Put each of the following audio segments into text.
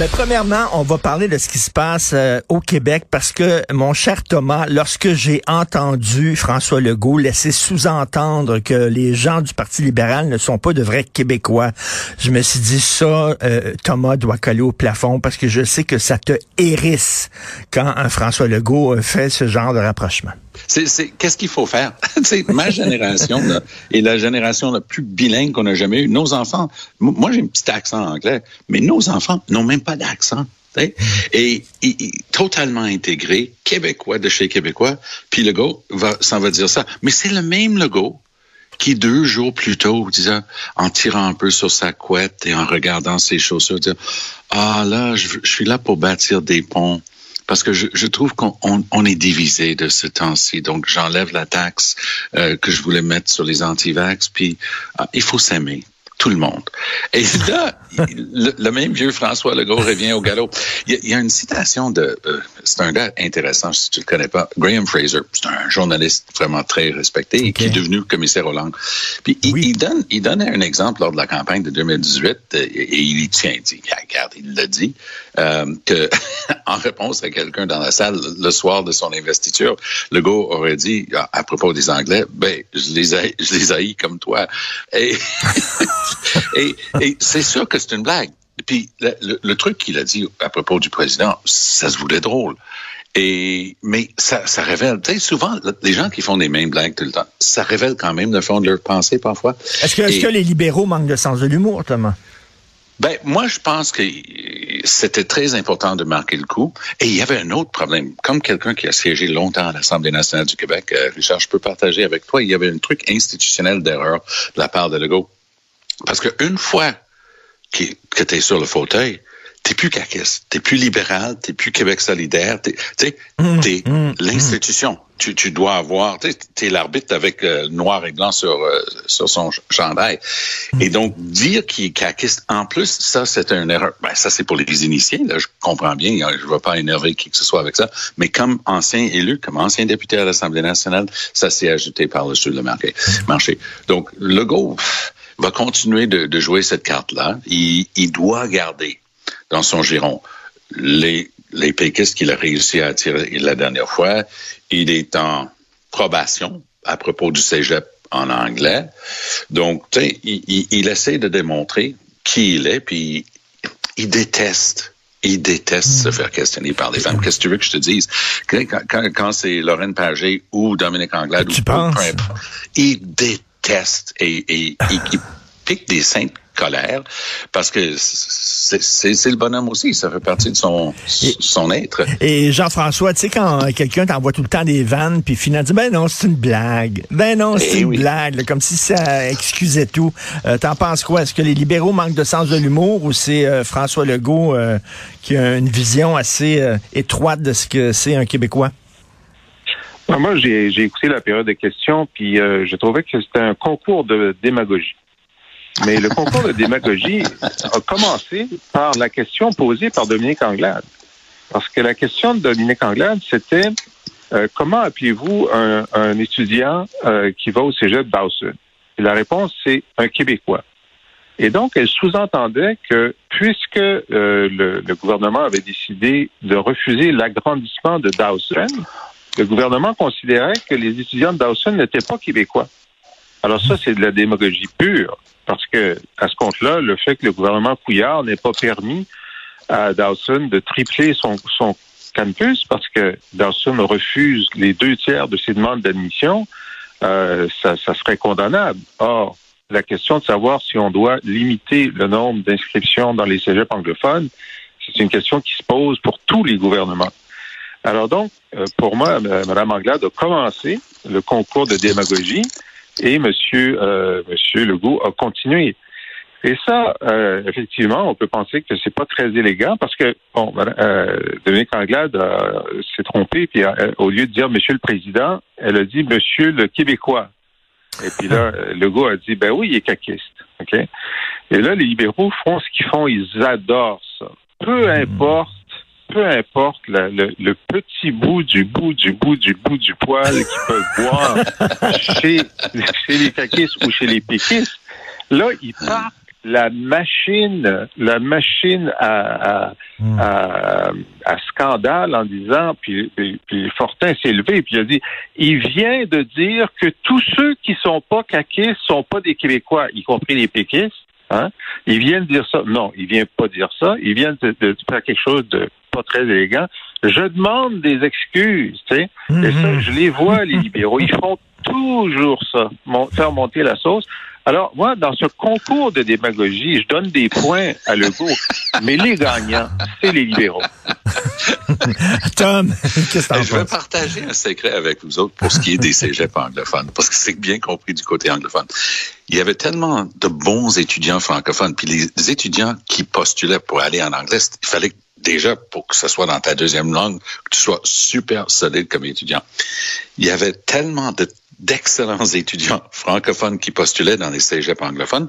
Ben, premièrement, on va parler de ce qui se passe euh, au Québec parce que, mon cher Thomas, lorsque j'ai entendu François Legault laisser sous-entendre que les gens du Parti libéral ne sont pas de vrais Québécois, je me suis dit ça, euh, Thomas doit coller au plafond parce que je sais que ça te hérisse quand un François Legault euh, fait ce genre de rapprochement. C'est, qu'est-ce qu'il faut faire? ma génération là, est la génération la plus bilingue qu'on a jamais eue. Nos enfants, moi j'ai un petit accent anglais, mais nos enfants n'ont même pas d'accent. Et, totalement intégré, québécois de chez québécois, puis le go va, va dire ça. Mais c'est le même Legault qui deux jours plus tôt, disait, en tirant un peu sur sa couette et en regardant ses chaussures, ah là, je suis là pour bâtir des ponts parce que je, je trouve qu'on on, est divisé de ce temps-ci. Donc, j'enlève la taxe euh, que je voulais mettre sur les anti-vax, puis ah, il faut s'aimer tout le monde. Et là, le, même vieux François Legault revient au galop. Il y a, une citation de, euh, c'est un gars intéressant si tu le connais pas, Graham Fraser. C'est un journaliste vraiment très respecté et qui est devenu commissaire aux langues. Puis il, donne, il donne un exemple lors de la campagne de 2018 euh, et, il y tient. Il dit, regarde, il l'a dit euh, que en réponse à quelqu'un dans la salle le soir de son investiture, Legault aurait dit à, propos des Anglais, ben je les ai, je les haïs comme toi. Et et, c'est sûr que c'est une blague. Puis le, truc qu'il a dit à propos du président, ça se voulait drôle. Et mais ça, ça révèle, tu sais, souvent les gens qui font des mêmes blagues tout le temps, ça révèle quand même le fond de leur pensée parfois. Est-ce que, est que les libéraux manquent de sens de l'humour, Thomas? Ben moi, je pense que c'était très important de marquer le coup. Et il y avait un autre problème. Comme quelqu'un qui a siégé longtemps à l'Assemblée nationale du Québec, euh, Richard, je peux partager avec toi, il y avait un truc institutionnel d'erreur de la part de Legault. Parce qu'une fois que, tu es sur le fauteuil, t'es plus caquiste, t'es plus libéral, t'es plus Québec solidaire, t'es, t'es, mmh, t'es mmh, mmh. l'institution. Tu, tu dois avoir, t'es, es, l'arbitre avec euh, noir et blanc sur euh, sur son chandail. Et donc dire qu'il est caquiste, en plus, ça c'est une erreur. Ben ça c'est pour les initiés, là, je comprends bien, je ne veux pas énerver qui que ce soit avec ça. Mais comme ancien élu, comme ancien député à l'Assemblée nationale, ça s'est ajouté par le sur le marché. marché. Donc le go va continuer de, jouer cette carte-là. Il, doit garder dans son giron les, les péquistes qu'il a réussi à attirer la dernière fois. Il est en probation à propos du cégep en anglais. Donc, il, il, essaie de démontrer qui il est, puis il déteste il déteste se faire questionner par des femmes. Qu'est-ce que tu veux que je te dise? Quand, quand, c'est Lorraine Pagé ou Dominique Anglade ou, il déteste teste et, et, qui pique des saintes colères parce que c'est le bonhomme aussi, ça fait partie de son, son être. Et Jean-François, tu sais, quand quelqu'un t'envoie tout le temps des vannes, puis finalement dit, ben non, c'est une blague. Ben non, c'est eh une blague, comme si ça excusait tout. Euh, T'en penses quoi? Est-ce que les libéraux manquent de sens de l'humour ou c'est euh, François Legault euh, qui a une vision assez euh, étroite de ce que c'est un Québécois? Moi, j'ai écouté la période de questions, puis euh, je trouvais que c'était un concours de démagogie. Mais le concours de démagogie a commencé par la question posée par Dominique Anglade. Parce que la question de Dominique Anglade, c'était euh, comment appelez-vous un, étudiant euh, qui va au cégep Dawson? Et la réponse, c'est un Québécois. Et donc, elle sous-entendait que puisque le, le, gouvernement avait décidé de refuser l'agrandissement de Dawson, le gouvernement considérait que les étudiants de Dawson n'étaient pas québécois. Alors ça, c'est de la démagogie pure, parce que à ce compte-là, le fait que le gouvernement Couillard n'ait pas permis à Dawson de tripler son, campus, parce que Dawson refuse les deux tiers de ses demandes d'admission, euh, ça, ça serait condamnable. Or, la question de savoir si on doit limiter le nombre d'inscriptions dans les cégeps anglophones, c'est une question qui se pose pour tous les gouvernements. Alors donc, euh, pour moi, Mme Anglade a commencé le concours de démagogie et M. Euh, Monsieur Legault a continué. Et ça, euh, effectivement, on peut penser que c'est pas très élégant parce que bon, euh, Dominique Anglade s'est trompée puis au lieu de dire Monsieur le Président, elle a dit Monsieur le Québécois. Et puis là, Legault a dit ben oui, il est caquiste, ok? Et là, les libéraux font ce qu'ils font, ils adorent ça. Peu hmm. importe peu importe le, le, petit bout du bout du bout du bout du poil qu'ils peuvent boire chez, chez les caquistes ou chez les péquistes, là, ils partent la machine, la machine à, Hmm. à, à, scandale en disant, puis, puis, Fortin s'est levé, puis il a dit, il vient de dire que tous ceux qui sont pas caquistes sont pas des Québécois, y compris les péquistes. Hein? Il vient de dire ça. Non, il vient pas dire ça. Il vient de, de faire quelque chose de pas très élégant. Je demande des excuses, tu sais. Et ça, je les vois, les libéraux. Ils font toujours ça, mon- faire monter la sauce. Alors, moi, dans ce concours de démagogie, je donne des points à Legault, mais les gagnants, c'est les libéraux. Tom, qu'est-ce que Hey, t'en je vais partager un secret avec vous autres pour ce qui est des cégeps anglophones, parce que c'est bien compris du côté anglophone. Il y avait tellement de bons étudiants francophones, puis les étudiants qui postulaient pour aller en anglais, il fallait déjà, pour que ce soit dans ta deuxième langue, que tu sois super solide comme étudiant. Il y avait tellement de- d'excellents étudiants francophones qui postulaient dans les cégeps anglophones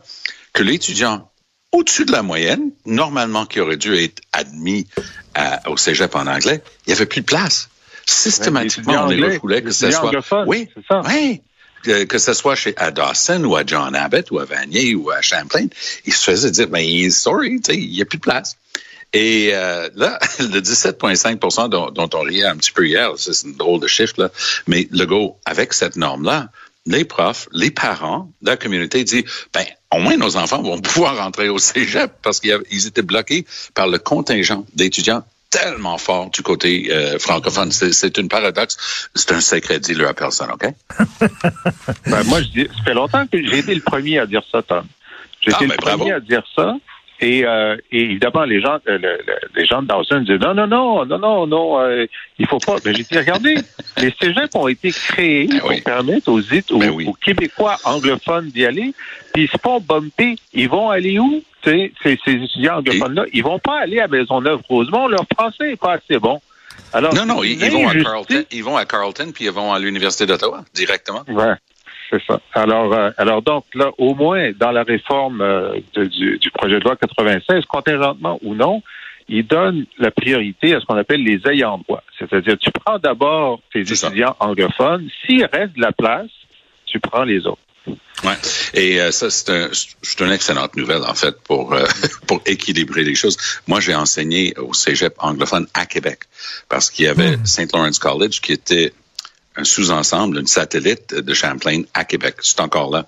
que l'étudiant au-dessus de la moyenne, normalement qui aurait dû être admis à- au cégep en anglais, il n'y avait plus de place. Systématiquement, on les refoulait, que les ce soit... Oui, c'est ça. oui. Que, que ce soit chez à Dawson ou à John Abbott ou à Vanier ou à Champlain, ils se faisaient dire, ben, sorry, tu sais, il n'y a plus de place. Et euh, là, le 17,5 dont, dont on riait un petit peu hier, c'est une drôle de chiffre, là, mais le go, avec cette norme-là, les profs, les parents, la communauté dit, ben, au moins nos enfants vont pouvoir rentrer au cégep parce qu'ils étaient bloqués par le contingent d'étudiants tellement fort du côté euh, francophone. C'est c'est une paradoxe. C'est un secret, dis-le à personne, OK? Ben, moi, je dis, ça fait longtemps que j'ai été le premier à dire ça, Tom. J'ai Ah, été ben, le premier bravo. à dire ça. Et, euh, et évidemment, les gens, le- le- les gens de Dawson disent non, non, non, non, non, non, euh, il faut pas. Mais j'ai dit, regardez, les cégeps ont été créés Ben pour oui. permettre aux, aux, Ben oui. aux Québécois anglophones d'y aller. Puis ils se font bumper. Ils vont aller où? Ces, ces étudiants anglophones-là, ils vont pas aller à Maisonneuve-Rosemont. Leur français n'est pas assez bon. Alors, Non, non, ils, ils vont à. Carleton, ils vont à Carleton, puis ils vont à l'Université d'Ottawa directement. Ouais, c'est ça. Alors, euh, alors donc là, au moins dans la réforme euh, de- du, du projet de loi 96, contingentement ou non, il donne la priorité à ce qu'on appelle les ayants droit. C'est-à-dire, tu prends d'abord tes C'est ça. étudiants anglophones. S'il reste de la place, tu prends les autres. Ouais. Et euh, ça, c'est un, c'est une excellente nouvelle, en fait, pour, euh, pour équilibrer les choses. Moi, j'ai enseigné au cégep anglophone à Québec parce qu'il y avait St. Lawrence College qui était un sous-ensemble, une satellite de Champlain à Québec. C'est encore là.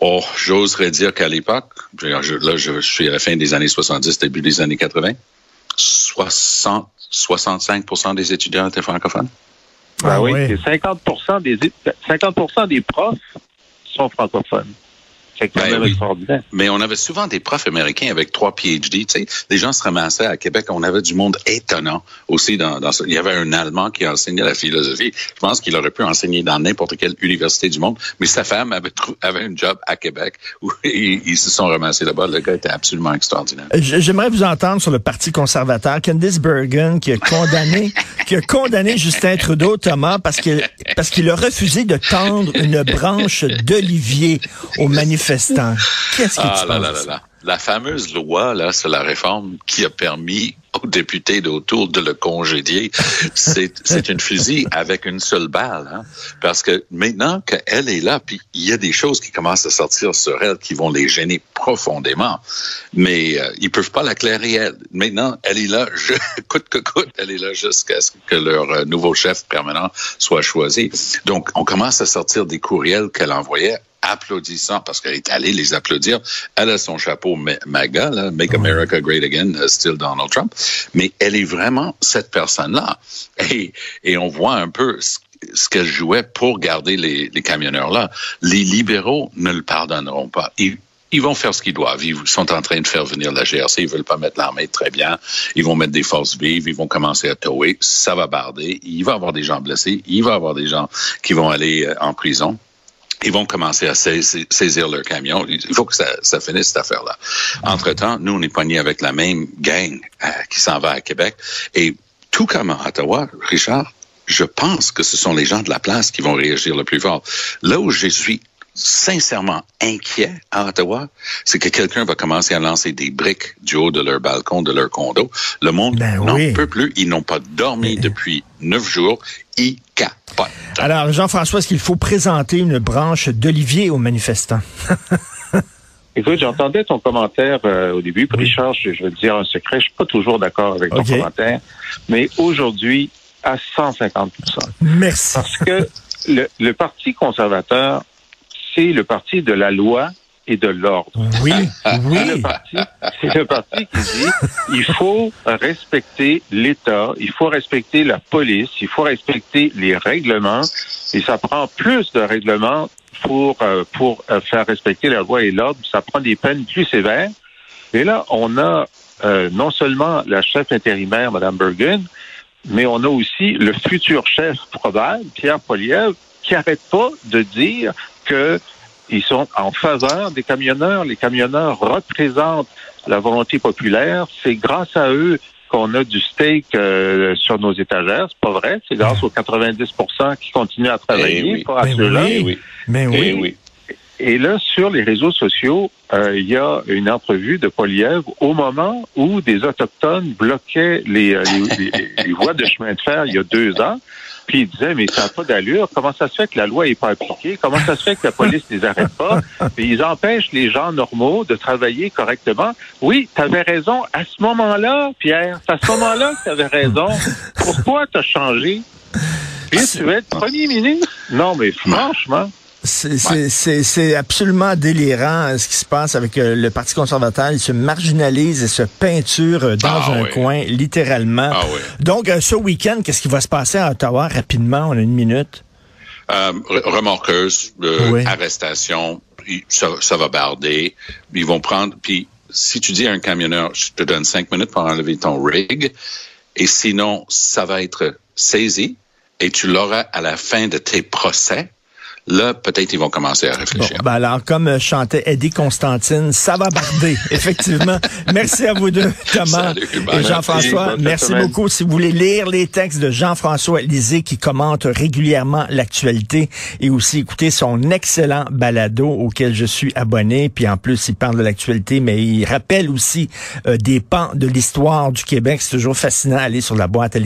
Oh, j'oserais dire qu'à l'époque, là, je, suis à la fin des années 70, début des années 80, 60, 65% des étudiants étaient francophones. Ah Ben oui, c'est 50 des é- 50% des profs sont francophones. C'est quand Ben même oui. extraordinaire. Mais on avait souvent des profs américains avec trois PhD. Tu sais, les gens se ramassaient à Québec. On avait du monde étonnant aussi. Dans, dans ce- il y avait un Allemand qui enseignait la philosophie. Je pense qu'il aurait pu enseigner dans n'importe quelle université du monde. Mais sa femme avait, trou- avait un job à Québec où ils, ils se sont ramassés là-bas. Le gars était absolument extraordinaire. J- J'aimerais vous entendre sur le Parti conservateur. Candice Bergen qui a condamné, qui a condamné Justin Trudeau, Thomas, parce qu'il parce qu'il a refusé de tendre une branche d'olivier aux manifestants. Qu'est-ce que Ah tu là penses là là là. La fameuse loi là sur la réforme qui a permis aux députés d'autour de le congédier, c'est c'est une fusille avec une seule balle. Hein? Parce que maintenant qu'elle est là, puis il y a des choses qui commencent à sortir sur elle qui vont les gêner profondément, mais euh, ils peuvent pas la clairer elle. Maintenant, elle est là, je, coûte que coûte, elle est là jusqu'à ce que leur euh, nouveau chef permanent soit choisi. Donc, on commence à sortir des courriels qu'elle envoyait applaudissant parce qu'elle est allée les applaudir. Elle a son chapeau ma- MAGA, là, Make America Great Again, uh, still Donald Trump. Mais elle est vraiment cette personne-là. Et, et on voit un peu ce, ce qu'elle jouait pour garder les, les camionneurs là. Les libéraux ne le pardonneront pas. Ils, ils vont faire ce qu'ils doivent. Ils sont en train de faire venir la GRC. Ils veulent pas mettre l'armée très bien. Ils vont mettre des forces vives. Ils vont commencer à tower. Ça va barder. Il va y avoir des gens blessés. Il va y avoir des gens qui vont aller euh, en prison ils vont commencer à saisir, leur camion. Il faut que ça, ça finisse cette affaire-là. Entre-temps, nous, on est poignés avec la même gang euh, qui s'en va à Québec. Et tout comme à Ottawa, Richard, je pense que ce sont les gens de la place qui vont réagir le plus fort. Là où je suis sincèrement inquiet à Ottawa, c'est que quelqu'un va commencer à lancer des briques du haut de leur balcon, de leur condo. Le monde Ben n'en oui. peut plus. Ils n'ont pas dormi depuis neuf jours. Ils capotent. Alors, Jean-François, est-ce qu'il faut présenter une branche d'olivier aux manifestants? Écoute, j'entendais ton commentaire euh, au début. Puis Richard, je, je vais te dire un secret, je suis pas toujours d'accord avec ton commentaire, mais aujourd'hui, à 150 Merci. Parce que le, le Parti conservateur, c'est le parti de la loi et de l'ordre. Oui, oui. c'est le parti qui dit il faut respecter l'État, il faut respecter la police, il faut respecter les règlements, et ça prend plus de règlements pour euh, pour euh, faire respecter la loi et l'ordre. Ça prend des peines plus sévères. Et là, on a euh, non seulement la chef intérimaire, Mme Bergen, mais on a aussi le futur chef probable, Pierre Poliev, qui arrête pas de dire que ils sont en faveur des camionneurs. Les camionneurs représentent la volonté populaire. C'est grâce à eux qu'on a du steak euh, sur nos étagères. C'est pas vrai. C'est grâce aux 90% qui continuent à travailler, Eh oui. pas à Ben oui. Eh oui. Mais oui. Et là, sur les réseaux sociaux, euh, il y a une entrevue de Poliev au moment où des Autochtones bloquaient les, euh, les, les- les voies de chemin de fer il y a deux ans. Puis il disait, mais ça n'a pas d'allure. Comment ça se fait que la loi n'est pas appliquée? Comment ça se fait que la police ne les arrête pas? Puis ils empêchent les gens normaux de travailler correctement. Oui, tu avais raison. À ce moment-là, Pierre, c'est à ce moment-là que tu avais raison. Pourquoi tu as changé? Puis tu veux être premier ministre? Non, mais franchement... C'est absolument délirant euh, ce qui se passe avec euh, le Parti conservateur. Il se marginalise et se peinture euh, dans Ah un oui. coin, littéralement. Ah oui. Donc, euh, ce week-end, qu'est-ce qui va se passer à Ottawa rapidement? On a une minute. Euh, re- remorqueuse, Oui. arrestation, ça, ça va barder. Ils vont prendre, puis si tu dis à un camionneur, je te donne cinq minutes pour enlever ton rig, et sinon, ça va être saisi, et tu l'auras à la fin de tes procès, là, peut-être ils vont commencer à Bon, réfléchir. ben alors, comme euh, chantait Eddie Constantine, ça va barder, effectivement. Merci à vous deux, Thomas Salut, et. Jean-François. Merci, beaucoup. Si vous voulez lire les textes de Jean-François Lisée qui commente régulièrement l'actualité et aussi écouter son excellent balado auquel je suis abonné. Puis en plus, il parle de l'actualité, mais il rappelle aussi euh, des pans de l'histoire du Québec. C'est toujours fascinant. Allez sur la boîte